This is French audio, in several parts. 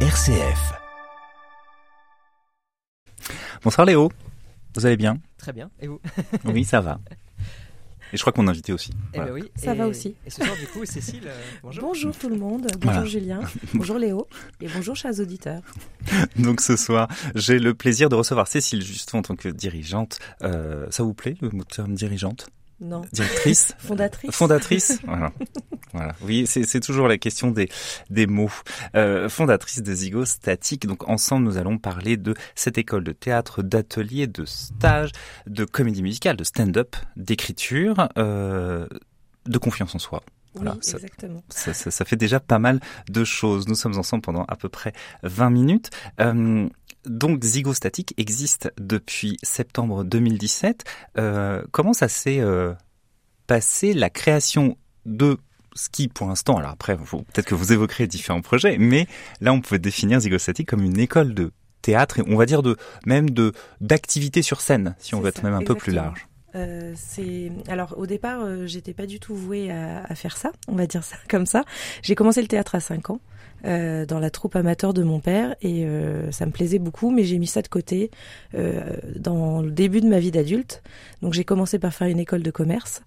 RCF. Bonsoir Léo, vous allez bien? Très bien, et vous? Oui, ça va. Et je crois qu'on a invité aussi. Eh ben oui, Ça et- va aussi. Et ce soir, du coup, Cécile, euh, bonjour. Bonjour tout le monde, bonjour Voilà. Julien, bonjour Léo et bonjour chers auditeurs. Donc ce soir, j'ai le plaisir de recevoir Cécile Juston en tant que dirigeante. Euh, ça vous plaît le mot terme dirigeante? Non, Directrice fondatrice. Fondatrice voilà. voilà. Oui, c'est toujours la question des, des mots. Euh, fondatrice de Zigo Statique. Donc ensemble, nous allons parler de cette école de théâtre, d'atelier, de stage, de comédie musicale, de stand-up, d'écriture, euh, de confiance en soi. Voilà, oui, ça- exactement. Ça, ça- ça fait déjà pas mal de choses. Nous sommes ensemble pendant à peu près 20 minutes. Euh, donc Zygostatic existe depuis septembre 2017. Euh, comment ça s'est euh, passé la création de ce qui, pour l'instant, alors après, peut-être que vous évoquerez différents projets, mais là, on peut définir Zygostatic comme une école de théâtre et on va dire de même de d'activité sur scène, si on veut être ça, même un peu plus large. Euh, c'est alors au départ, euh, j'étais pas du tout vouée à, à faire ça, on va dire ça comme ça. J'ai commencé le théâtre à 5 ans. euh, dans la troupe amateur de mon père et euh, ça me plaisait beaucoup mais j'ai mis ça de côté euh, dans le début de ma vie d'adulte donc j'ai commencé par faire une école de commerce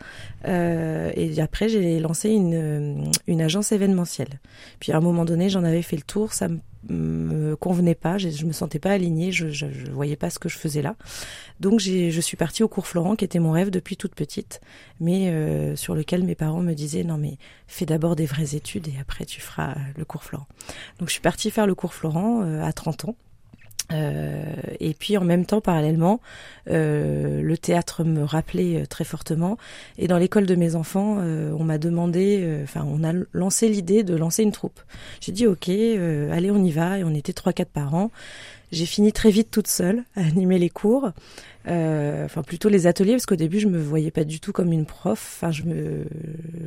et après j'ai lancé une, une agence événementielle puis à un moment donné j'en avais fait le tour ça me me convenait pas, je, je me sentais pas alignée, je, je, je voyais pas ce que je faisais là. Donc je suis partie au cours Florent, qui était mon rêve depuis toute petite, mais euh, sur lequel mes parents me disaient non mais fais d'abord des vraies études et après tu feras le cours Florent. Donc je suis partie faire le cours Florent euh, à 30 ans. Euh, et puis en même temps, parallèlement, euh, le théâtre me rappelait euh, très fortement. Et dans l'école de mes enfants, on m'a demandé, enfin, on a lancé l'idée de lancer une troupe. J'ai dit ok, allez, on y va. Et on était trois, quatre parents. J'ai fini très vite toute seule à animer les cours, euh, enfin plutôt les ateliers parce qu'au début je me voyais pas du tout comme une prof. Enfin je me,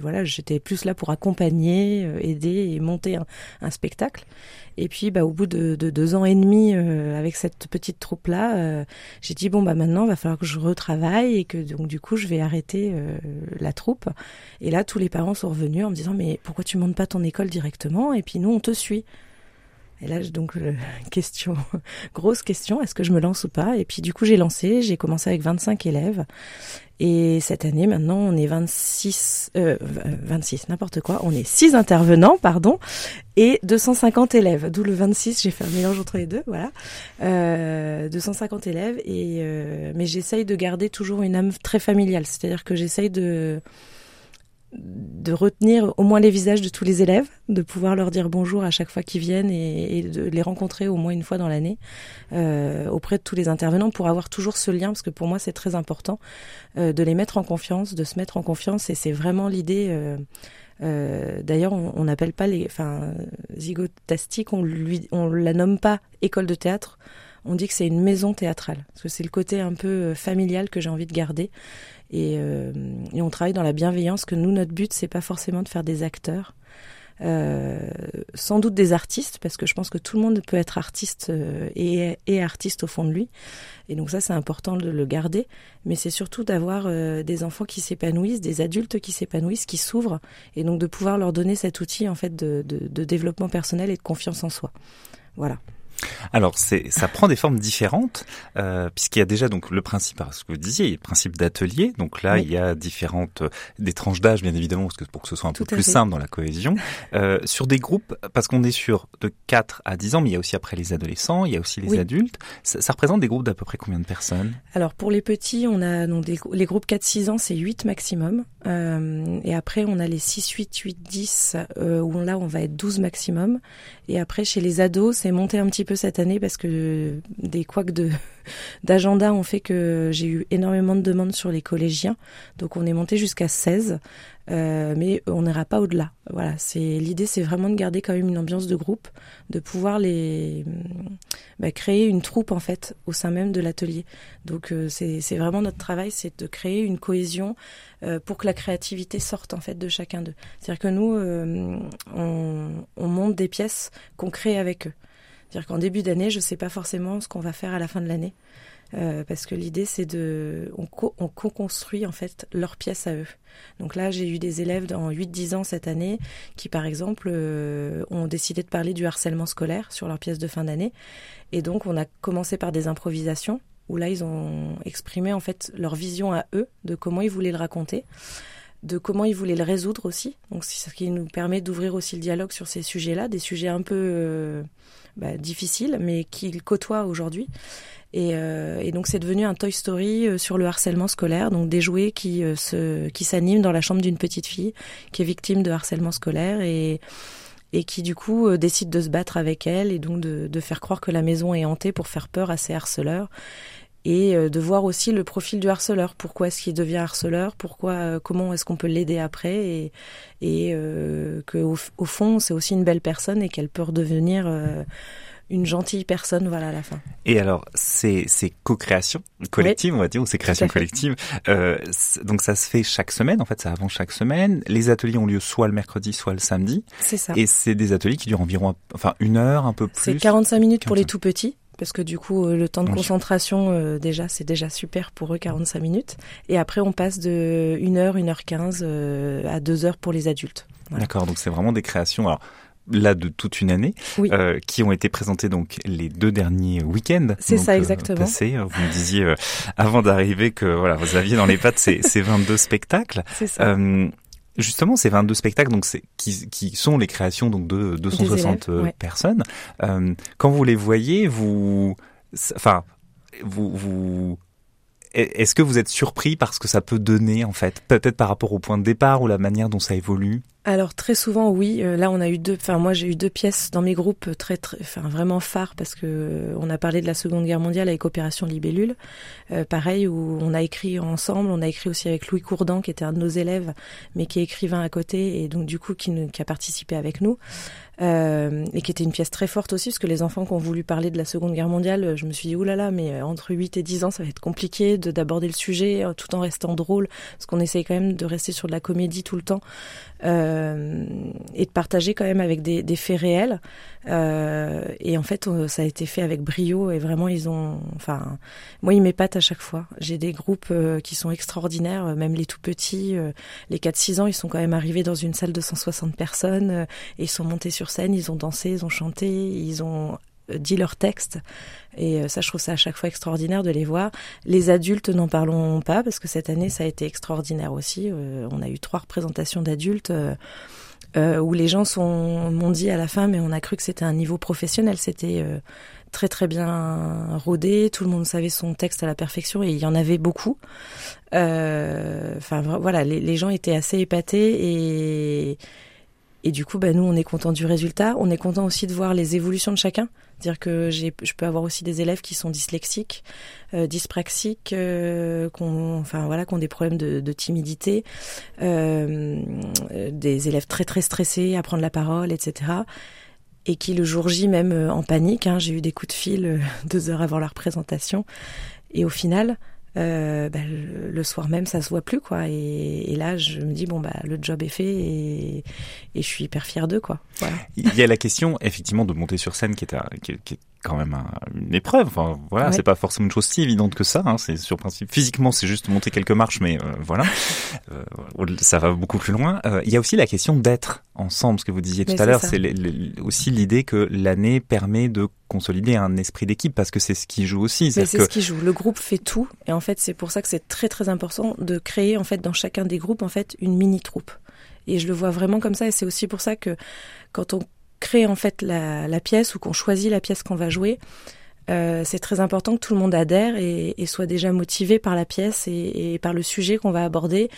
voilà, j'étais plus là pour accompagner, euh, aider et monter un, un spectacle. Et puis bah au bout de, de deux ans et demi euh, avec cette petite troupe là, j'ai dit bon bah maintenant va falloir que je retravaille et que donc du coup je vais arrêter euh, la troupe. Et là tous les parents sont revenus en me disant mais pourquoi tu montes pas ton école directement? Et puis nous on te suit. Et là, donc, euh, question, grosse question, est-ce que je me lance ou pas? Et puis, du coup, j'ai lancé, j'ai commencé avec 25 élèves. Et cette année, maintenant, on est 26, euh, 26, n'importe quoi, on est 6 intervenants, pardon, et 250 élèves. D'où le 26, j'ai fait un mélange entre les deux, voilà. Euh, 250 élèves, et, euh, mais j'essaye de garder toujours une âme très familiale. C'est-à-dire que j'essaye de, de retenir au moins les visages de tous les élèves, de pouvoir leur dire bonjour à chaque fois qu'ils viennent et, de les rencontrer au moins une fois dans l'année euh, auprès de tous les intervenants pour avoir toujours ce lien, parce que pour moi c'est très important euh, de les mettre en confiance, de se mettre en confiance, et c'est vraiment l'idée. Euh, euh, D'ailleurs, on n'appelle pas les, enfin, zygotastique, on lui, on la nomme pas école de théâtre. On dit que c'est une maison théâtrale, parce que c'est le côté un peu euh, familial que j'ai envie de garder. Et, euh, et, on travaille dans la bienveillance. Que nous, notre but, c'est pas forcément de faire des acteurs, euh, sans doute des artistes, parce que je pense que tout le monde peut être artiste euh, et, et, artiste au fond de lui. Et donc ça, c'est important de le garder. Mais c'est surtout d'avoir euh, des enfants qui s'épanouissent, des adultes qui s'épanouissent, qui s'ouvrent, et donc de pouvoir leur donner cet outil en fait de, de, de développement personnel et de confiance en soi. Voilà. Alors, c'est, ça prend des formes différentes, euh, puisqu'il y a déjà donc le principe, ce que vous disiez, le principe d'atelier. Donc là, Oui. il y a différentes, euh, des tranches d'âge, bien évidemment, parce que pour que ce soit un Tout peu plus fait. simple dans la cohésion. Euh, sur des groupes, parce qu'on est sur de 4 à 10 ans, mais il y a aussi après les adolescents, il y a aussi les Oui. adultes. Ça, ça représente des groupes d'à peu près combien de personnes? Alors pour les petits, on a donc des, les groupes 4-6 ans, c'est 8 maximum. Euh, et après, on a les 6, 8, 8, 10, euh, où là, on va être 12 maximum. Et après, chez les ados, c'est monté un petit peu cette année parce que des couacs de d'agenda ont fait que j'ai eu énormément de demandes sur les collégiens. Donc on est monté jusqu'à 16. Euh, mais on n'ira pas au-delà. Voilà, c'est l'idée, c'est vraiment de garder quand même une ambiance de groupe, de pouvoir les bah, créer une troupe en fait au sein même de l'atelier. Donc euh, c'est vraiment notre travail, c'est de créer une cohésion euh, pour que la créativité sorte en fait de chacun d'eux. C'est-à-dire que nous, on, on monte des pièces qu'on crée avec eux. C'est-à-dire qu'en début d'année, je sais pas forcément ce qu'on va faire à la fin de l'année. Euh, parce que l'idée c'est de on, co on co-construit en fait leurs pièces à eux. Donc là, j'ai eu des élèves dans 8-10 ans cette année qui par exemple euh, ont décidé de parler du harcèlement scolaire sur leurs pièces de fin d'année et donc on a commencé par des improvisations où là ils ont exprimé en fait leur vision à eux de comment ils voulaient le raconter de comment ils voulaient le résoudre aussi. Donc c'est ce qui nous permet d'ouvrir aussi le dialogue sur ces sujets-là, des sujets un peu euh, bah, difficiles, mais qu'ils côtoient aujourd'hui. Et, euh, donc c'est devenu un Toy Story euh, sur le harcèlement scolaire, donc des jouets qui se qui s'animent dans la chambre d'une petite fille qui est victime de harcèlement scolaire et et qui du coup décide de se battre avec elle et donc de faire croire que la maison est hantée pour faire peur à ses harceleurs et euh, de voir aussi le profil du harceleur. Pourquoi est-ce qu'il devient harceleur? Pourquoi euh, Comment est-ce qu'on peut l'aider après? Et, et euh, que au, au fond, c'est aussi une belle personne et qu'elle peut redevenir euh, une gentille personne, voilà, à la fin. Et alors, c'est c'est co-création collective, oui. on va dire, ou c'est création collective. Euh, donc ça se fait chaque semaine. En fait, ça avance chaque semaine. Les ateliers ont lieu soit le mercredi, soit le samedi. C'est ça. Et c'est des ateliers qui durent environ, enfin, une heure, un peu plus. C'est 45 minutes 45. pour les tout petits parce que du coup le temps de concentration euh, déjà c'est déjà super pour eux 45 minutes et après on passe de 1 heure 1 heure 15 euh, à 2 heures pour les adultes. Voilà. D'accord, donc c'est vraiment des créations alors là de toute une année, oui. euh, qui ont été présentés donc les deux derniers week-ends. C'est ça exactement. Euh, passés. Vous me disiez euh, avant d'arriver que voilà vous aviez dans les pattes ces, ces 22 spectacles. C'est ça. Justement, ces 22 spectacles, donc qui, qui sont les créations donc de 260 élèves, ouais. personnes. Euh, quand vous les voyez, vous, enfin, vous, vous, est-ce que vous êtes surpris par ce que ça peut donner en fait, peut-être par rapport au point de départ ou la manière dont ça évolue? Alors très souvent oui. Euh, là on a eu deux. Enfin moi j'ai eu deux pièces dans mes groupes très, très enfin vraiment phares parce que euh, on a parlé de la Seconde Guerre mondiale avec Opération Libellule. Euh, pareil où on a écrit ensemble. On a écrit aussi avec Louis Courdan qui était un de nos élèves mais qui est écrivain à côté et donc du coup qui, qui a participé avec nous. Euh, et qui était une pièce très forte aussi, parce que les enfants qui ont voulu parler de la Seconde Guerre mondiale, je me suis dit, oulala, mais entre 8 et 10 ans, ça va être compliqué d'aborder le sujet tout en restant drôle, parce qu'on essaye quand même de rester sur de la comédie tout le temps, euh, et de partager quand même avec des, des faits réels. Euh, et en fait, ça a été fait avec brio, et vraiment, ils ont... Enfin, moi, ils m'épatent à chaque fois. J'ai des groupes euh, qui sont extraordinaires, même les tout petits, euh, les 4-6 ans, ils sont quand même arrivés dans une salle de 160 personnes, et ils sont montés sur scène, ils ont dansé, ils ont chanté, ils ont dit leur texte. Et ça, je trouve ça à chaque fois extraordinaire de les voir. Les adultes, n'en parlons pas, parce que cette année, ça a été extraordinaire aussi. Euh, on a eu trois représentations d'adultes. Euh, euh, où les gens m'ont dit à la fin, mais on a cru que c'était un niveau professionnel. C'était euh, très très bien rodé. Tout le monde savait son texte à la perfection et il y en avait beaucoup. Enfin voilà, les, les, gens étaient assez épatés et et du coup, bah, nous, on est content du résultat. On est content aussi de voir les évolutions de chacun. Dire que j'ai, je peux avoir aussi des élèves qui sont dyslexiques, euh, dyspraxiques, euh, qu'on, enfin voilà, qui ont des problèmes de, timidité, euh, des élèves très très stressés à prendre la parole, etc. Et qui le jour J même euh, en panique. Hein, j'ai eu des coups de fil euh, deux heures avant leur présentation. Et au final, euh, bah, le soir même ça se voit plus quoi et, et, là je me dis bon bah le job est fait et, et je suis hyper fière d'eux quoi voilà. il y a la question effectivement de monter sur scène qui est, à, qui, qui est quand même un, une épreuve enfin voilà ouais. c'est pas forcément une chose si évidente que ça hein, c'est sur principe physiquement c'est juste monter quelques marches mais euh, voilà euh, ça va beaucoup plus loin euh, il y a aussi la question d'être ensemble ce que vous disiez tout mais à l'heure c'est aussi l'idée que l'année permet de consolider un esprit d'équipe parce que c'est ce qui joue aussi. C'est que... ce qui joue. Le groupe fait tout et en fait c'est pour ça que c'est très très important de créer en fait dans chacun des groupes en fait une mini troupe. Et je le vois vraiment comme ça et c'est aussi pour ça que quand on crée en fait la, pièce ou qu'on choisit la pièce qu'on va jouer, euh, c'est très important que tout le monde adhère et, soit déjà motivé par la pièce et par le sujet qu'on va aborder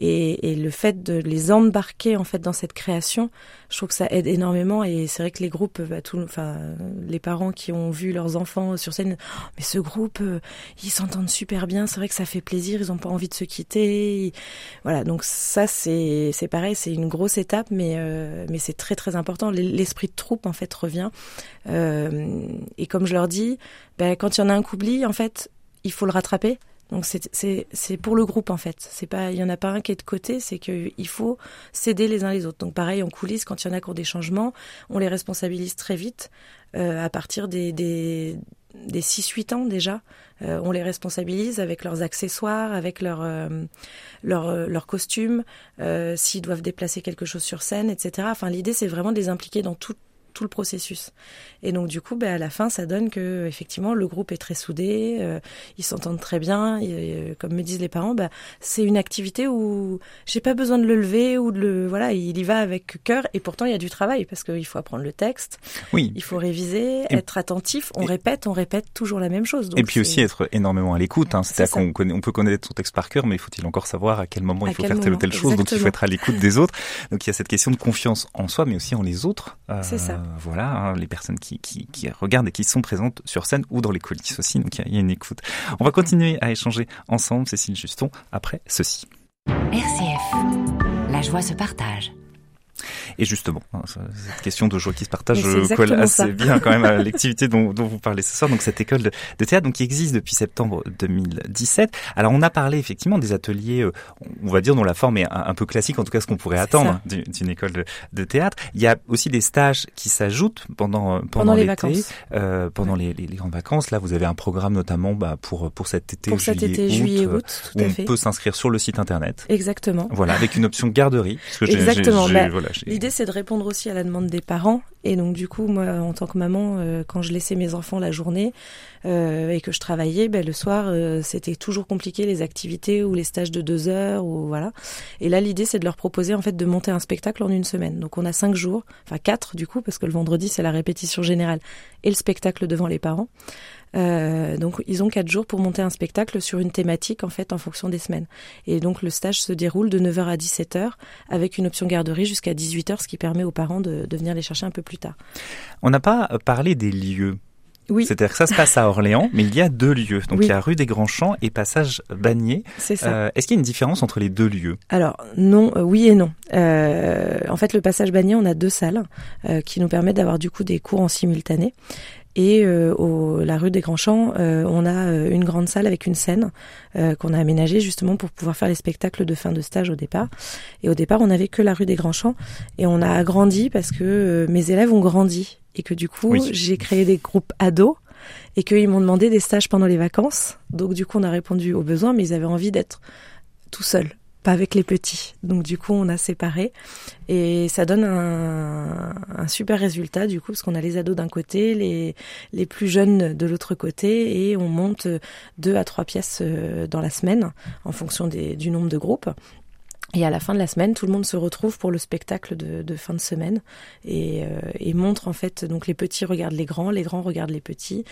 et, le fait de les embarquer en fait dans cette création, je trouve que ça aide énormément. Et c'est vrai que les groupes, bah, tout, enfin les parents qui ont vu leurs enfants sur scène, oh, mais ce groupe, euh, ils s'entendent super bien, c'est vrai que ça fait plaisir, ils ont pas envie de se quitter, voilà. Donc ça c'est c'est pareil, c'est une grosse étape mais euh, mais c'est très très important, l'esprit de troupe en fait revient. Euh, et comme je leur dis, bah, quand il y en a un qui oublie en fait il faut le rattraper Donc c'est pour le groupe en fait. C'est pas il y en a pas un qui est de côté, c'est qu'il faut s'aider les uns les autres. Donc pareil en coulisses, quand il y en a qui des changements, on les responsabilise très vite euh, à partir des, des, des 6-8 ans déjà. Euh, on les responsabilise avec leurs accessoires, avec leurs euh, costumes, s'ils doivent déplacer quelque chose sur scène, etc. Enfin, l'idée, c'est vraiment de les impliquer dans tout, tout le processus. Et donc du coup, ben, à la fin, ça donne que effectivement le groupe est très soudé, euh, ils s'entendent très bien. Et, comme me disent les parents, ben, c'est une activité où j'ai pas besoin de le lever ou de le voilà, il y va avec cœur. Et pourtant, il y a du travail parce qu'il faut apprendre le texte, oui, il faut réviser, être attentif. On répète, on répète toujours la même chose. Donc et puis aussi être énormément à l'écoute. Hein. C'est-à-dire qu'on on peut connaître son texte par cœur, mais faut-il encore savoir à quel moment il faut faire telle ou telle chose? Donc il faut être à l'écoute des autres. Donc il y a cette question de confiance en soi, mais aussi en les autres. Euh, c'est ça. Voilà, hein, les personnes qui, regardent et qui sont présentes sur scène ou dans les coulisses aussi. Donc il y, a une écoute. On va continuer à échanger ensemble, Cécile Juston, après ceci. RCF, la joie se partage. Et justement, hein, cette question de joie qui se partage colle assez bien quand même à l'activité dont, dont, vous parlez ce soir. Donc cette école de, de, théâtre, donc qui existe depuis septembre 2017. Alors on a parlé effectivement des ateliers, euh, on va dire dont la forme est un, peu classique, en tout cas ce qu'on pourrait attendre d'une école de, de, théâtre. Il y a aussi des stages qui s'ajoutent pendant pendant, pendant les vacances, euh, pendant les, les, les, grandes vacances. Là, vous avez un programme notamment bah, pour pour cet été, pour cet été, juillet, août, tout où à on fait. peut s'inscrire sur le site internet. Exactement. Voilà, avec une option garderie. Parce que Exactement. Voilà, L'idée c'est de répondre aussi à la demande des parents. Et donc du coup, moi, en tant que maman, euh, quand je laissais mes enfants la journée euh, et que je travaillais, ben, le soir, euh, c'était toujours compliqué les activités ou les stages de deux heures ou voilà. Et là, l'idée, c'est de leur proposer en fait de monter un spectacle en une semaine. Donc on a cinq jours, enfin quatre du coup, parce que le vendredi c'est la répétition générale et le spectacle devant les parents. Euh, donc ils ont quatre jours pour monter un spectacle sur une thématique en fait en fonction des semaines. Et donc le stage se déroule de 9h à 17h avec une option garderie jusqu'à 18h, ce qui permet aux parents de, de venir les chercher un peu plus tard. On n'a pas parlé des lieux. Oui. C'est-à-dire que ça se passe à Orléans, mais il y a deux lieux. Donc Oui. il y a rue des Grands Champs et passage Bagné. C'est ça. Euh, Est-ce qu'il y a une différence entre les deux lieux? Alors non, euh, oui et non. Euh, en fait, le passage Bagné, on a deux salles euh, qui nous permettent d'avoir du coup des cours en simultané. Et euh, au, la rue des Grands Champs, euh, on a euh, une grande salle avec une scène euh, qu'on a aménagée justement pour pouvoir faire les spectacles de fin de stage au départ. Et au départ, on n'avait que la rue des Grands Champs et on a agrandi parce que mes élèves ont grandi et que du coup, Oui. j'ai créé des groupes ados et qu'ils m'ont demandé des stages pendant les vacances. Donc du coup, on a répondu aux besoins, mais ils avaient envie d'être tout seuls, pas avec les petits. Donc du coup, on a séparé et ça donne un, super résultat du coup parce qu'on a les ados d'un côté, les plus jeunes de l'autre côté et on monte deux à trois pièces euh, dans la semaine en fonction du nombre de groupes. Et à la fin de la semaine, tout le monde se retrouve pour le spectacle de, fin de semaine et, euh, et montre en fait donc les petits regardent les grands, les grands regardent les petits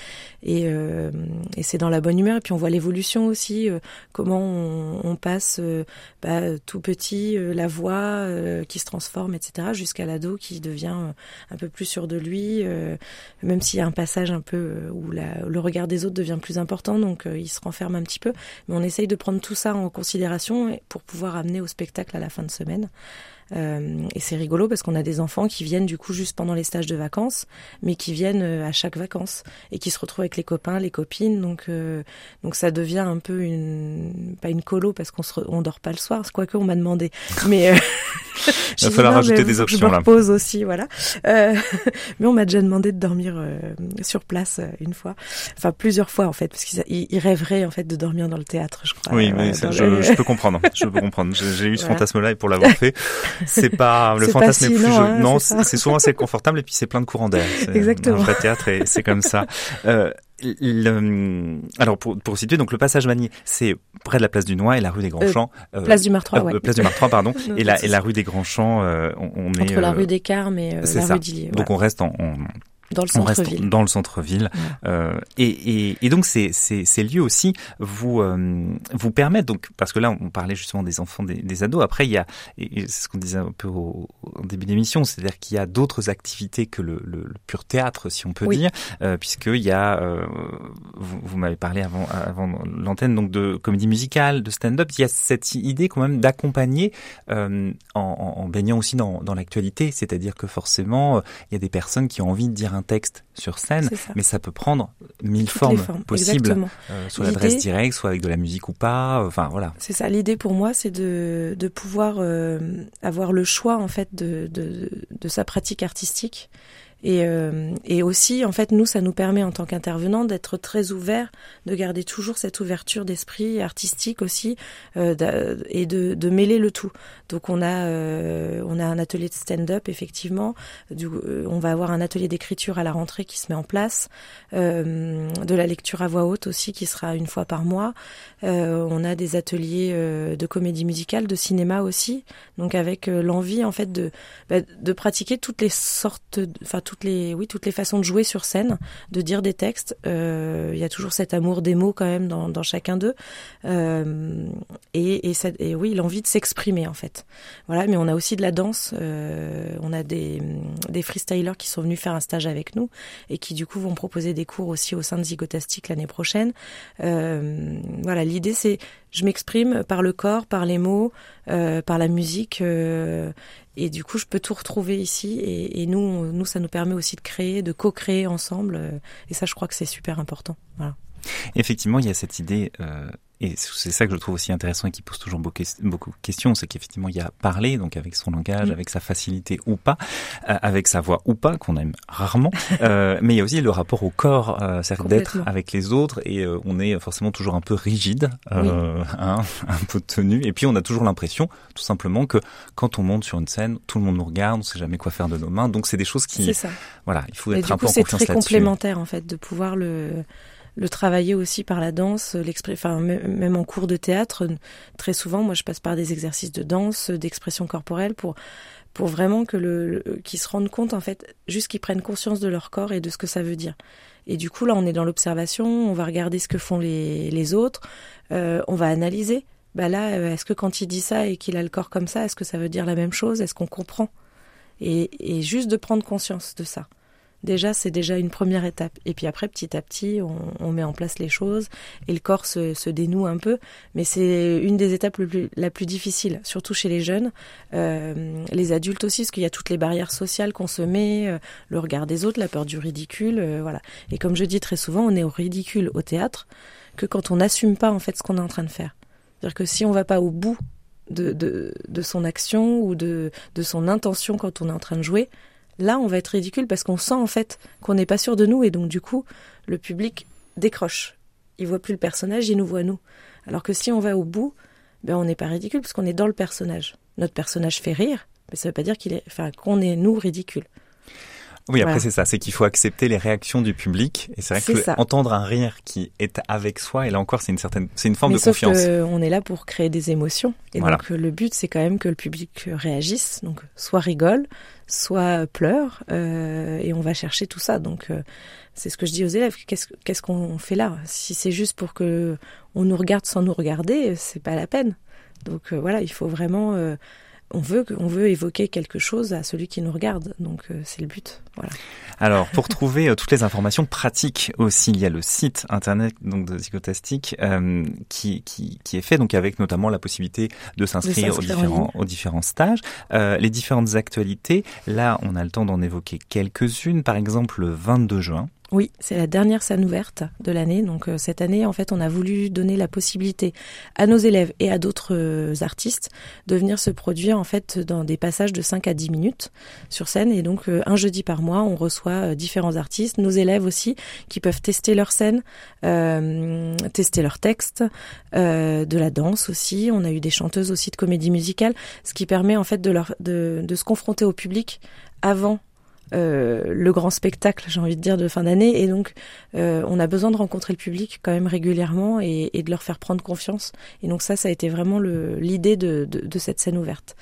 et, euh, c'est dans la bonne humeur. Et puis on voit l'évolution aussi, euh, comment on, passe bah, tout petit, la voix qui se transforme, etc. jusqu'à l'ado qui devient un peu plus sûr de lui, même s'il y a un passage un peu où le regard des autres devient plus important, donc il se renferme un petit peu. Mais on essaye de prendre tout ça en considération pour pouvoir amener au spectacle à la fin de semaine. Euh, et c'est rigolo parce qu'on a des enfants qui viennent du coup juste pendant les stages de vacances, mais qui viennent euh, à chaque vacances et qui se retrouvent avec les copains, les copines. Donc, euh, donc ça devient un peu une pas une colo parce qu'on se re- on dort pas le soir, quoique on m'a demandé. Mais euh, j'ai dit falloir rajouter mais des je options, me là. repose aussi, voilà. Euh, mais on m'a déjà demandé de dormir euh, sur place une fois, enfin plusieurs fois en fait, parce qu'ils ils- ils rêveraient en fait de dormir dans le théâtre, je crois. Oui, dans je, le- je peux comprendre. Je peux comprendre. J'ai j'ai eu ce Voilà. fantasme-là et pour l'avoir fait, c'est pas le pas fantasme si est plus non, hein, non, c'est ça. c'est souvent assez confortable et puis c'est plein de courants d'air. C'est Exactement. Un vrai théâtre et c'est comme ça. Euh, le- alors pour pour situer donc le passage Manier, c'est près de la place du Noix et la rue des Grands Euh, Champs. euh, Place du Martroi, euh, ouais. Place du Martroi, pardon. Non, et la et la rue des Grands Champs, euh, on, on est Entre la euh, rue des Carmes et euh, c'est la ça. rue d'Illier. Donc voilà. on reste en, en- dans le on reste centre-ville. dans le centre-ville. Euh, et, et, et donc ces, ces, ces lieux aussi vous euh, vous permettent donc parce que là on parlait justement des enfants, des, des ados. Après il y a et c'est ce qu'on disait un peu au, au début d'émission, c'est-à-dire qu'il y a d'autres activités que le, le, le pur théâtre, si on peut Oui. dire, euh, puisqu'il y a euh, vous, vous m'avez parlé avant avant l'antenne donc de comédie musicale, de stand-up. Il y a cette idée quand même d'accompagner euh, en, en, en baignant aussi dans, dans l'actualité, c'est-à-dire que forcément euh, il y a des personnes qui ont envie de dire un un texte sur scène, ça. mais ça peut prendre mille Toutes formes, les formes, possibles, euh, soit l'adresse directe, soit avec de la musique ou pas. Enfin voilà. C'est ça. L'idée pour moi, c'est de, de pouvoir euh, avoir le choix en fait de, de, de sa pratique artistique. Et, euh, et aussi, en fait, nous, ça nous permet en tant qu'intervenants d'être très ouverts, de garder toujours cette ouverture d'esprit artistique aussi, euh, et de, de mêler le tout. Donc, on a, euh, on a un atelier de stand-up, effectivement. Du, euh, on va avoir un atelier d'écriture à la rentrée qui se met en place, euh, de la lecture à voix haute aussi qui sera une fois par mois. Euh, on a des ateliers de comédie musicale, de cinéma aussi, donc avec l'envie en fait de bah, de pratiquer toutes les sortes, enfin toutes les oui toutes les façons de jouer sur scène, de dire des textes. Euh, Il y a toujours cet amour des mots quand même dans, chacun d'eux, Euh, et oui l'envie de s'exprimer en fait. Voilà, mais on a aussi de la danse. euh, on a des des freestylers qui sont venus faire un stage avec nous et qui du coup vont proposer des cours aussi au sein de Zygotastic l'année prochaine. Voilà, l'idée c'est je m'exprime par le corps, par les mots, par la musique, et du coup je peux tout retrouver ici. Et, nous, nous ça nous permet aussi de créer, de co-créer ensemble, euh, et ça je crois que c'est super important. Effectivement, il y a cette idée, euh, et c'est ça que je trouve aussi intéressant et qui pose toujours beaucoup, de questions, c'est qu'effectivement, il y a parler, donc avec son langage, Mm. avec sa facilité ou pas, euh, avec sa voix ou pas, qu'on aime rarement, euh, mais il y a aussi le rapport au corps, euh, c'est-à-dire d'être avec les autres, et euh, on est forcément toujours un peu rigide, hein, un peu tenu, et puis on a toujours l'impression, tout simplement, que quand on monte sur une scène, tout le monde nous regarde, on sait jamais quoi faire de nos mains, donc c'est des choses qui, C'est ça. voilà, il faut Et être un peu en c'est confiance très là-dessus. complémentaire en fait de pouvoir le le travailler aussi par la danse, enfin mê- même en cours de théâtre, très souvent, moi je passe par des exercices de danse, d'expression corporelle pour pour vraiment que le- qu'ils se rendent compte en fait, juste qu'ils prennent conscience de leur corps et de ce que ça veut dire. Et du coup là, on est dans l'observation, on va regarder ce que font les les autres, euh, on va analyser. Bah là, euh, est-ce que quand il dit ça et qu'il a le corps comme ça, est-ce que ça veut dire la même chose? Est-ce qu'on comprend? Et, et juste de prendre conscience de ça. Déjà, c'est déjà une première étape. Et puis après, petit à petit, on, met en place les choses et le corps se, dénoue un peu. Mais c'est une des étapes le plus, la plus difficile, surtout chez les jeunes, euh, les adultes aussi, parce qu'il y a toutes les barrières sociales qu'on se met, euh, le regard des autres, la peur du ridicule, euh, voilà. Et comme je dis très souvent, on est au ridicule au théâtre que quand on n'assume pas en fait ce qu'on est en train de faire. C'est-à-dire que si on va pas au bout de, de, de son action ou de, de son intention quand on est en train de jouer, là on va être ridicule parce qu'on sent en fait qu'on n'est pas sûr de nous et donc du coup le public décroche. Il voit plus le personnage, il nous voit nous. Alors que si on va au bout, ben on n'est pas ridicule parce qu'on est dans le personnage. Notre personnage fait rire, mais ça veut pas dire qu'il est, enfin qu'on est nous ridicule. Oui, après Voilà. c'est ça, c'est qu'il faut accepter les réactions du public. Et c'est vrai que le- entendre un rire qui est avec soi, et là encore, c'est une certaine, c'est une forme mais de sauf confiance. que on est là pour créer des émotions et Voilà. donc le but c'est quand même que le public réagisse, donc soit rigole, soit pleure euh, et on va chercher tout ça. Donc euh, c'est ce que je dis aux élèves. Qu'est-ce qu'on fait là? Si c'est juste pour que on nous regarde sans nous regarder, c'est pas la peine. Donc euh, voilà, il faut vraiment euh, on veut on veut évoquer quelque chose à celui qui nous regarde. Donc euh, c'est le but. Voilà. Alors, pour trouver euh, toutes les informations pratiques aussi, il y a le site internet donc de Zygotastic euh, qui, qui, qui est fait donc avec notamment la possibilité de s'inscrire différents, aux différents stages, Euh, les différentes actualités. Là, on a le temps d'en évoquer quelques-unes. Par exemple, le 22 juin. Oui, c'est la dernière scène ouverte de l'année. Donc euh, cette année, en fait, on a voulu donner la possibilité à nos élèves et à d'autres euh, artistes de venir se produire en fait dans des passages de 5 à 10 minutes sur scène. Et donc euh, un jeudi par mois, on reçoit différents artistes, nos élèves aussi, qui peuvent tester leur scène, tester leur texte, de la danse aussi. On a eu des chanteuses aussi de comédie musicale, ce qui permet en fait de, leur, de, se confronter au public avant le grand spectacle, j'ai envie de dire, de fin d'année. Et donc, euh, on a besoin de rencontrer le public quand même régulièrement et, et de leur faire prendre confiance. Et donc ça, ça a été vraiment l'idée de, de, de cette scène ouverte.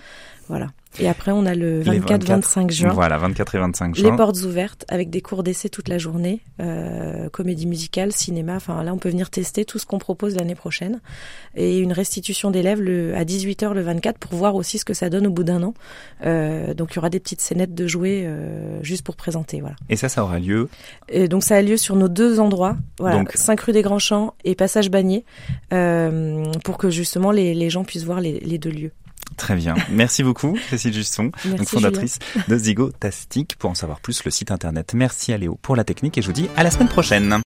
Voilà. Et après, on a le Les 24-25 juin. Voilà, 24 et 25 Les juin. portes ouvertes avec des cours d'essai toute la journée, euh, comédie musicale, cinéma. Enfin là, on peut venir tester tout ce qu'on propose l'année prochaine et une restitution d'élèves le, à 18h le 24 pour voir aussi ce que ça donne au bout d'un an. Euh, donc il y aura des petites scénettes de jouer euh, juste pour présenter. Voilà. Et ça, ça aura lieu. Et donc ça a lieu sur nos deux endroits, voilà, Donc- 5 rue des Grands Champs et Passage Bagné, euh, pour que justement les, les gens puissent voir les, les deux lieux. Très bien. Merci beaucoup, Cécile Juston, Merci, donc fondatrice de Zygotastic. Pour en savoir plus, le site internet. Merci à Léo pour la technique et je vous dis à la semaine prochaine.